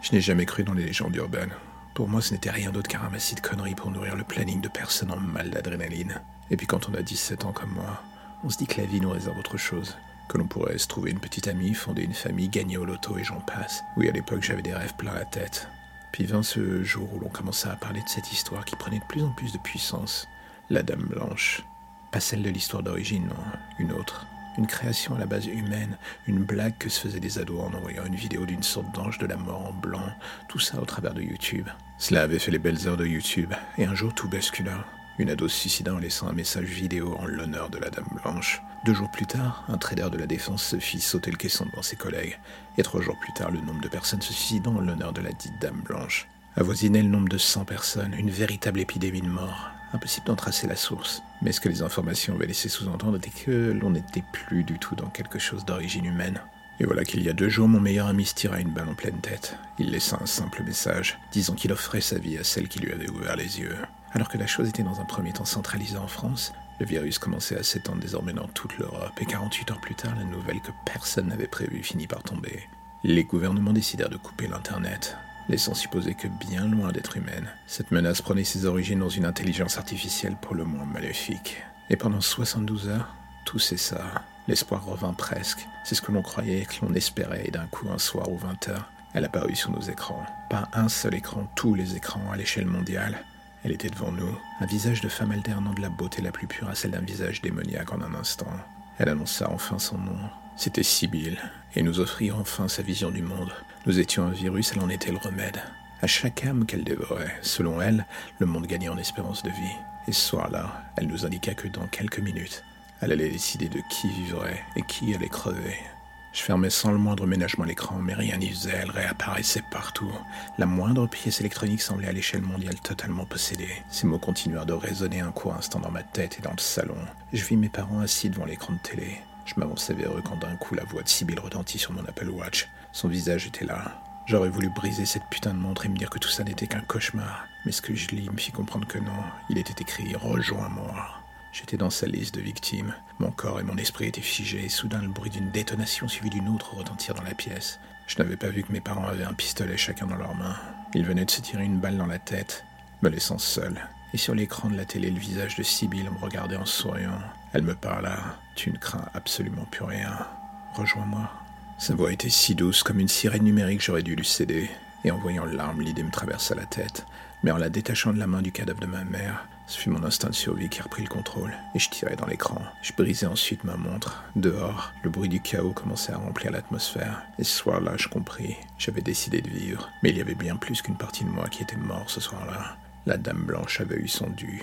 Je n'ai jamais cru dans les légendes urbaines. Pour moi, ce n'était rien d'autre qu'un ramassis de conneries pour nourrir le planning de personnes en mal d'adrénaline. Et puis quand on a 17 ans comme moi, on se dit que la vie nous réserve autre chose. Que l'on pourrait se trouver une petite amie, fonder une famille, gagner au loto et j'en passe. Oui, à l'époque, j'avais des rêves plein la tête. Puis vint ce jour où l'on commença à parler de cette histoire qui prenait de plus en plus de puissance. La Dame Blanche. Pas celle de l'histoire d'origine, non, une autre. Une création à la base humaine, une blague que se faisaient des ados en envoyant une vidéo d'une sorte d'ange de la mort en blanc, tout ça au travers de YouTube. Cela avait fait les belles heures de YouTube, et un jour tout bascula. Une ado se suicida en laissant un message vidéo en l'honneur de la Dame Blanche. Deux jours plus tard, un trader de la défense se fit sauter le caisson devant ses collègues. Et trois jours plus tard, le nombre de personnes se suicidant en l'honneur de la dite Dame Blanche. Avoisinait le nombre de 100 personnes, une véritable épidémie de mort. Impossible d'en tracer la source. Mais ce que les informations avaient laissé sous-entendre était que l'on n'était plus du tout dans quelque chose d'origine humaine? Et voilà qu'il y a deux jours, mon meilleur ami se tira une balle en pleine tête. Il laissa un simple message, disant qu'il offrait sa vie à celle qui lui avait ouvert les yeux. Alors que la chose était dans un premier temps centralisée en France, le virus commençait à s'étendre désormais dans toute l'Europe, et 48 heures plus tard, la nouvelle que personne n'avait prévue finit par tomber. Les gouvernements décidèrent de couper l'Internet, laissant supposer que bien loin d'être humaine, cette menace prenait ses origines dans une intelligence artificielle pour le moins maléfique. Et pendant 72 heures, tout cessa. L'espoir revint presque. C'est ce que l'on croyait, que l'on espérait, et d'un coup, un soir ou 20 heures, elle apparut sur nos écrans. Pas un seul écran, tous les écrans à l'échelle mondiale. Elle était devant nous, un visage de femme alternant de la beauté la plus pure à celle d'un visage démoniaque en un instant. Elle annonça enfin son nom. C'était Sibyl, et nous offrit enfin sa vision du monde. Nous étions un virus, elle en était le remède. À chaque âme qu'elle dévorait, selon elle, le monde gagnait en espérance de vie. Et ce soir-là, elle nous indiqua que dans quelques minutes, elle allait décider de qui vivrait et qui allait crever. Je fermais sans le moindre ménagement l'écran, mais rien n'y faisait, elle réapparaissait partout. La moindre pièce électronique semblait à l'échelle mondiale totalement possédée. Ces mots continuèrent de résonner un court instant dans ma tête et dans le salon. Je vis mes parents assis devant l'écran de télé. Je m'avançais vers eux quand d'un coup la voix de Sibyl retentit sur mon Apple Watch. Son visage était là. J'aurais voulu briser cette putain de montre et me dire que tout ça n'était qu'un cauchemar. Mais ce que je lis me fit comprendre que non. Il était écrit Rejoins-moi. J'étais dans sa liste de victimes. Mon corps et mon esprit étaient figés et soudain le bruit d'une détonation suivi d'une autre retentir dans la pièce. Je n'avais pas vu que mes parents avaient un pistolet chacun dans leurs mains. Ils venaient de se tirer une balle dans la tête, me laissant seul. Et sur l'écran de la télé, le visage de Sibyl me regardait en souriant. Elle me parla. Tu ne crains absolument plus rien. Rejoins-moi. Sa voix était si douce comme une sirène numérique, j'aurais dû lui céder. Et en voyant l'arme, l'idée me traversa la tête. Mais en la détachant de la main du cadavre de ma mère, ce fut mon instinct de survie qui reprit le contrôle, et je tirai dans l'écran. Je brisai ensuite ma montre. Dehors, le bruit du chaos commençait à remplir l'atmosphère, et ce soir-là, je compris, j'avais décidé de vivre. Mais il y avait bien plus qu'une partie de moi qui était mort ce soir-là. La Dame Blanche avait eu son dû.